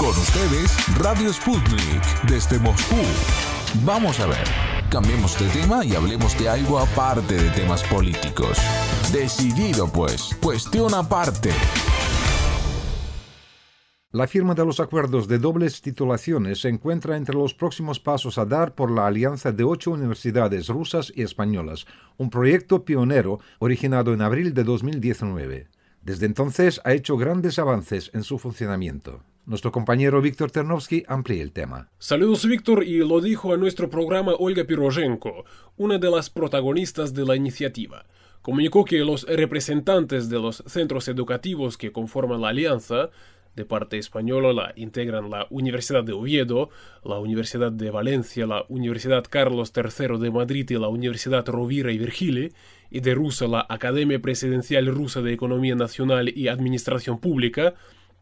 Con ustedes, Radio Sputnik, desde Moscú. Vamos a ver, cambiemos de tema y hablemos de algo aparte de temas políticos. Decidido pues, cuestión aparte. La firma de los acuerdos de dobles titulaciones se encuentra entre los próximos pasos a dar por la alianza de ocho universidades rusas y españolas, un proyecto pionero originado en abril de 2019. Desde entonces ha hecho grandes avances en su funcionamiento. Nuestro compañero Víctor Ternovsky amplía el tema. Saludos Víctor y lo dijo a nuestro programa Olga Pirozhenko, una de las protagonistas de la iniciativa. Comunicó que los representantes de los centros educativos que conforman la alianza de parte española la integran la Universidad de Oviedo, la Universidad de Valencia, la Universidad Carlos III de Madrid y la Universidad Rovira y Virgili, y de Rusia la Academia Presidencial Rusa de Economía Nacional y Administración Pública,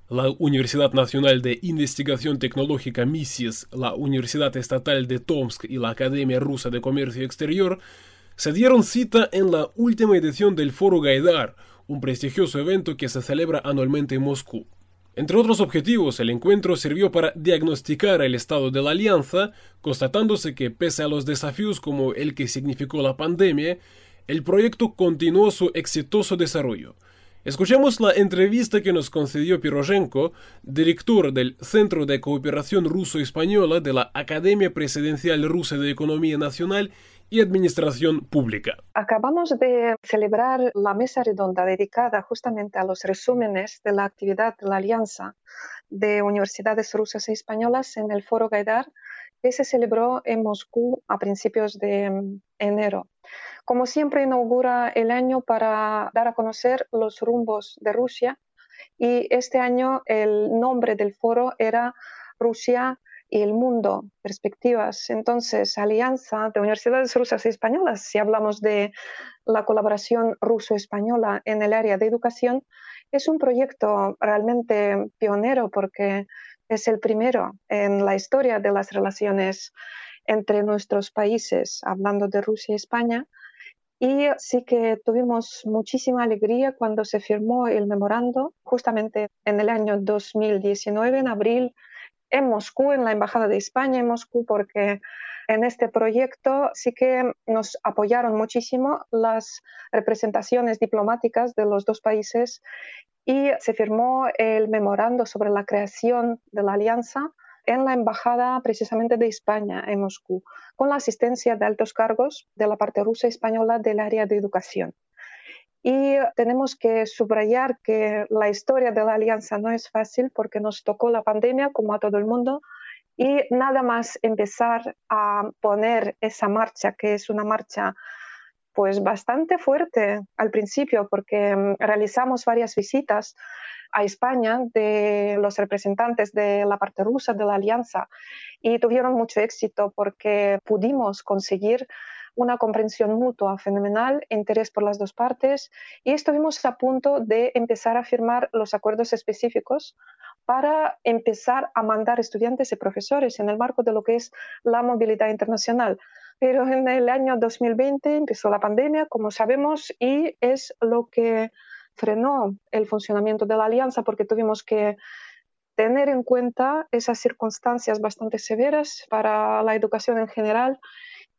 la Universidad Nacional de Investigación Tecnológica MISIS, la Universidad Estatal de Tomsk y la Academia Rusa de Comercio Exterior, se dieron cita en la última edición del Foro Gaidar, un prestigioso evento que se celebra anualmente en Moscú. Entre otros objetivos, el encuentro sirvió para diagnosticar el estado de la alianza, constatándose que pese a los desafíos como el que significó la pandemia, el proyecto continuó su exitoso desarrollo. Escuchemos la entrevista que nos concedió Pirozhenko, director del Centro de Cooperación Ruso-Española de la Academia Presidencial Rusa de Economía Nacional y Administración Pública. Acabamos de celebrar la mesa redonda dedicada justamente a los resúmenes de la actividad de la Alianza de Universidades Rusas y Españolas en el Foro Gaidar, que se celebró en Moscú a principios de mm, enero. Como siempre, inaugura el año para dar a conocer los rumbos de Rusia y este año el nombre del foro era Rusia y el mundo, perspectivas. Entonces, alianza de universidades rusas y españolas, si hablamos de la colaboración ruso-española en el área de educación, es un proyecto realmente pionero porque es el primero en la historia de las relaciones entre nuestros países, hablando de Rusia y España. Y sí que tuvimos muchísima alegría cuando se firmó el memorando, justamente en el año 2019, en abril en Moscú, en la Embajada de España en Moscú, porque en este proyecto sí que nos apoyaron muchísimo las representaciones diplomáticas de los dos países y se firmó el memorando sobre la creación de la alianza en la Embajada precisamente de España en Moscú, con la asistencia de altos cargos de la parte rusa y española del área de educación. Y tenemos que subrayar que la historia de la alianza no es fácil porque nos tocó la pandemia como a todo el mundo y nada más empezar a poner esa marcha, que es una marcha pues bastante fuerte al principio porque mm, realizamos varias visitas a España de los representantes de la parte rusa de la alianza y tuvieron mucho éxito porque pudimos conseguir una comprensión mutua fenomenal, interés por las dos partes y estuvimos a punto de empezar a firmar los acuerdos específicos para empezar a mandar estudiantes y profesores en el marco de lo que es la movilidad internacional. Pero en el año 2020 empezó la pandemia, como sabemos, y es lo que frenó el funcionamiento de la alianza porque tuvimos que tener en cuenta esas circunstancias bastante severas para la educación en general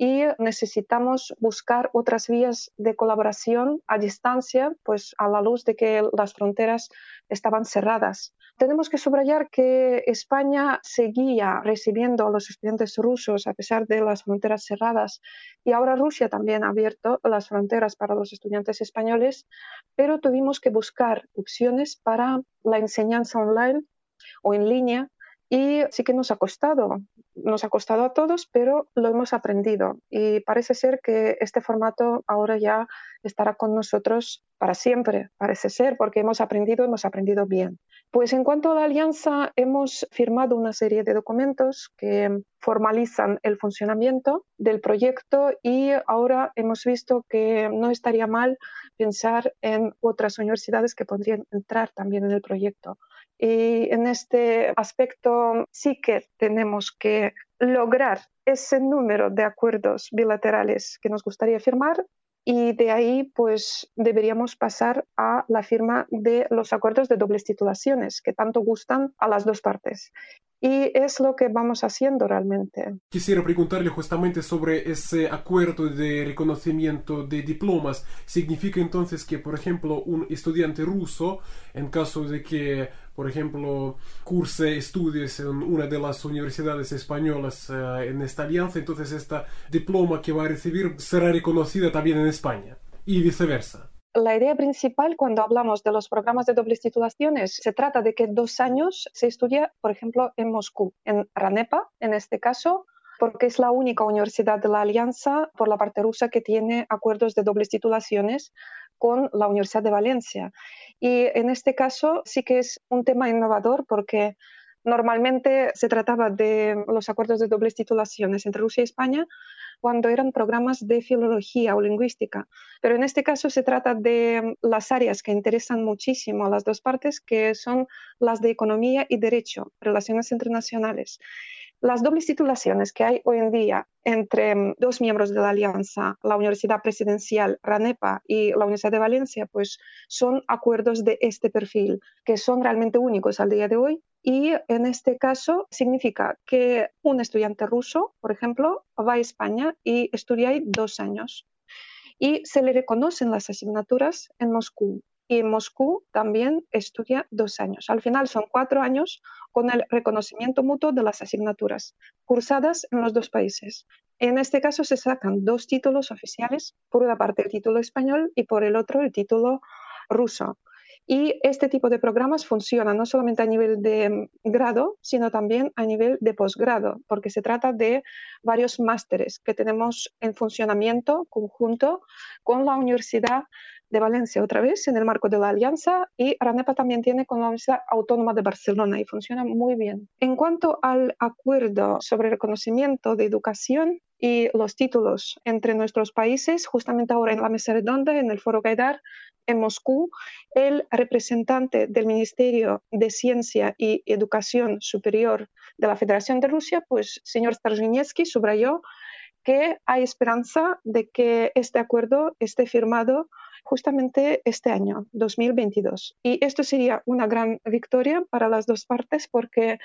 y necesitamos buscar otras vías de colaboración a distancia, pues a la luz de que las fronteras estaban cerradas. Tenemos que subrayar que España seguía recibiendo a los estudiantes rusos a pesar de las fronteras cerradas y ahora Rusia también ha abierto las fronteras para los estudiantes españoles, pero tuvimos que buscar opciones para la enseñanza online o en línea y sí que nos ha costado, nos ha costado a todos, pero lo hemos aprendido y parece ser que este formato ahora ya estará con nosotros para siempre, parece ser, porque hemos aprendido, hemos aprendido bien. Pues en cuanto a la alianza, hemos firmado una serie de documentos que formalizan el funcionamiento del proyecto y ahora hemos visto que no estaría mal pensar en otras universidades que podrían entrar también en el proyecto. Y en este aspecto sí que tenemos que lograr ese número de acuerdos bilaterales que nos gustaría firmar y de ahí pues deberíamos pasar a la firma de los acuerdos de dobles titulaciones que tanto gustan a las dos partes. Y es lo que vamos haciendo realmente. Quisiera preguntarle justamente sobre ese acuerdo de reconocimiento de diplomas. ¿Significa entonces que, por ejemplo, un estudiante ruso, en caso de que, por ejemplo, curse estudios en una de las universidades españolas eh, en esta alianza, entonces esta diploma que va a recibir será reconocida también en España y viceversa? La idea principal cuando hablamos de los programas de dobles titulaciones se trata de que dos años se estudia, por ejemplo, en Moscú, en Ranepa, en este caso, porque es la única universidad de la Alianza por la parte rusa que tiene acuerdos de dobles titulaciones con la Universidad de Valencia. Y en este caso sí que es un tema innovador porque normalmente se trataba de los acuerdos de dobles titulaciones entre Rusia y España cuando eran programas de filología o lingüística. Pero en este caso se trata de las áreas que interesan muchísimo a las dos partes, que son las de economía y derecho, relaciones internacionales. Las dobles titulaciones que hay hoy en día entre mm, dos miembros de la alianza, la Universidad Presidencial RANEPA y la Universidad de Valencia, pues son acuerdos de este perfil, que son realmente únicos al día de hoy. Y en este caso significa que un estudiante ruso, por ejemplo, va a España y estudia ahí dos años. Y se le reconocen las asignaturas en Moscú y en Moscú también estudia dos años. Al final son cuatro años con el reconocimiento mutuo de las asignaturas cursadas en los dos países. En este caso se sacan dos títulos oficiales, por una parte el título español y por el otro el título ruso. Y este tipo de programas funcionan no solamente a nivel de grado, sino también a nivel de posgrado, porque se trata de varios másteres que tenemos en funcionamiento conjunto con la Universidad de Valencia otra vez en el marco de la alianza y Ranepa también tiene con la Universidad Autónoma de Barcelona y funciona muy bien. En cuanto al acuerdo sobre reconocimiento de educación y los títulos entre nuestros países, justamente ahora en la mesa redonda, en el Foro Gaidar, en Moscú, el representante del Ministerio de Ciencia y Educación Superior de la Federación de Rusia, pues señor Starzhinievsky, subrayó que hay esperanza de que este acuerdo esté firmado justamente este año, 2022. Y esto sería una gran victoria para las dos partes porque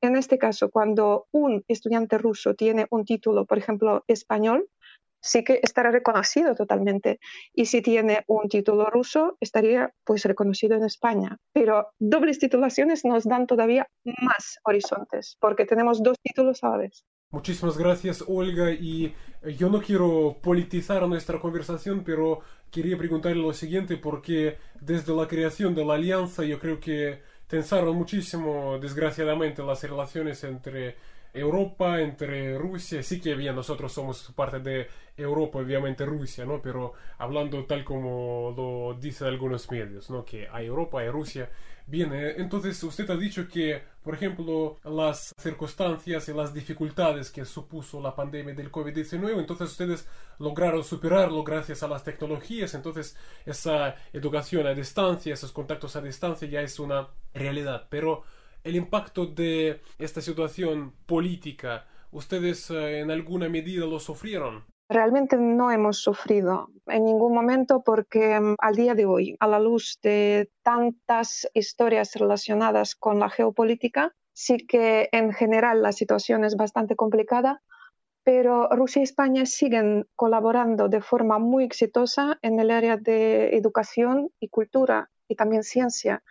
en este caso, cuando un estudiante ruso tiene un título, por ejemplo, español, sí que estará reconocido totalmente. Y si tiene un título ruso, estaría pues reconocido en España. Pero dobles titulaciones nos dan todavía más horizontes, porque tenemos dos títulos a la vez. Muchísimas gracias, Olga. Y eh, yo no quiero politizar nuestra conversación, pero quería preguntarle lo siguiente, porque desde la creación de la alianza yo creo que tensaron muchísimo, desgraciadamente, las relaciones entre Europa, entre Rusia. Sí que bien, nosotros somos parte de Europa, obviamente Rusia, ¿no? Pero hablando tal como lo dicen algunos medios, ¿no? Que hay Europa, hay Rusia. Bien, eh, entonces usted ha dicho que, por ejemplo, las circunstancias y las dificultades que supuso la pandemia del COVID-19, entonces ustedes lograron superarlo gracias a las tecnologías, entonces esa educación a distancia, esos contactos a distancia ya es una realidad. Pero el impacto de esta situación política, ¿ustedes eh, en alguna medida lo sufrieron? Realmente no hemos sufrido en ningún momento porque mm, al día de hoy, a la luz de tantas historias relacionadas con la geopolítica, sí que en general la situación es bastante complicada, pero Rusia y España siguen colaborando de forma muy exitosa en el área de educación y cultura y también ciencia.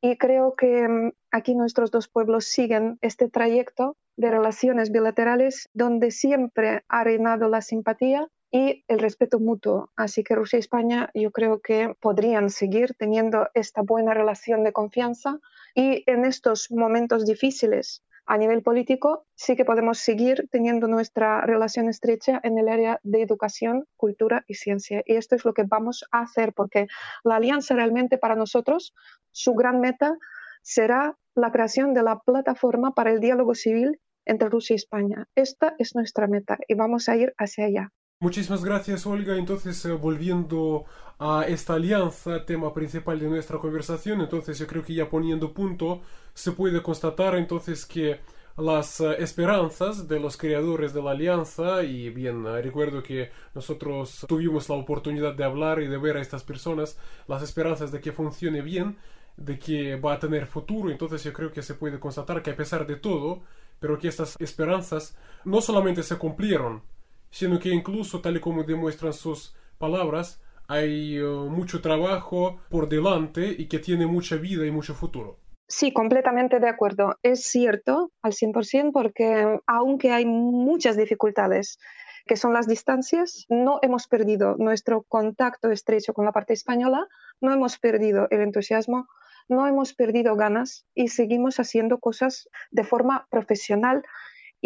Y creo que mm, aquí nuestros dos pueblos siguen este trayecto de relaciones bilaterales donde siempre ha reinado la simpatía y el respeto mutuo. Así que Rusia y España yo creo que podrían seguir teniendo esta buena relación de confianza y en estos momentos difíciles a nivel político sí que podemos seguir teniendo nuestra relación estrecha en el área de educación, cultura y ciencia. Y esto es lo que vamos a hacer porque la alianza realmente para nosotros, su gran meta será la creación de la plataforma para el diálogo civil entre Rusia y España. Esta es nuestra meta y vamos a ir hacia allá. Muchísimas gracias, Olga. Entonces, eh, volviendo a esta alianza, tema principal de nuestra conversación, entonces yo creo que ya poniendo punto, se puede constatar entonces que las eh, esperanzas de los creadores de la alianza y bien, eh, recuerdo que nosotros tuvimos la oportunidad de hablar y de ver a estas personas las esperanzas de que funcione bien, de que va a tener futuro, entonces yo creo que se puede constatar que a pesar de todo, pero que estas esperanzas no solamente se cumplieron, sino que incluso tal y como demuestran sus palabras, hay eh, mucho trabajo por delante y que tiene mucha vida y mucho futuro. Sí, completamente de acuerdo. Es cierto al 100% porque aunque hay muchas dificultades que son las distancias, no hemos perdido nuestro contacto estrecho con la parte española, no hemos perdido el entusiasmo, no hemos perdido ganas y seguimos haciendo cosas de forma profesional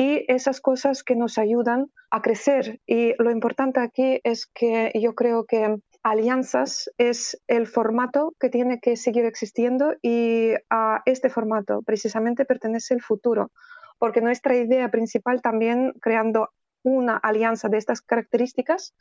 y esas cosas que nos ayudan a crecer. Y lo importante aquí es que yo creo que alianzas es el formato que tiene que seguir existiendo y a este formato precisamente pertenece el futuro, porque nuestra idea principal también creando una alianza de estas características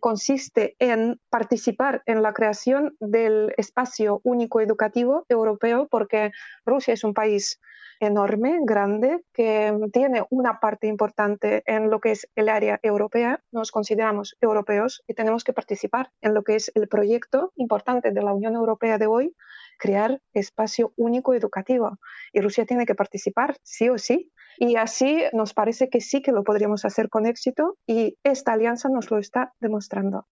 consiste en participar en la creación del espacio único educativo europeo, porque Rusia es un país enorme, grande, que tiene una parte importante en lo que es el área europea. Nos consideramos europeos y tenemos que participar en lo que es el proyecto importante de la Unión Europea de hoy, crear espacio único educativo. Y Rusia tiene que participar, sí o sí. Y así nos parece que sí que lo podríamos hacer con éxito y esta alianza nos lo está demostrando.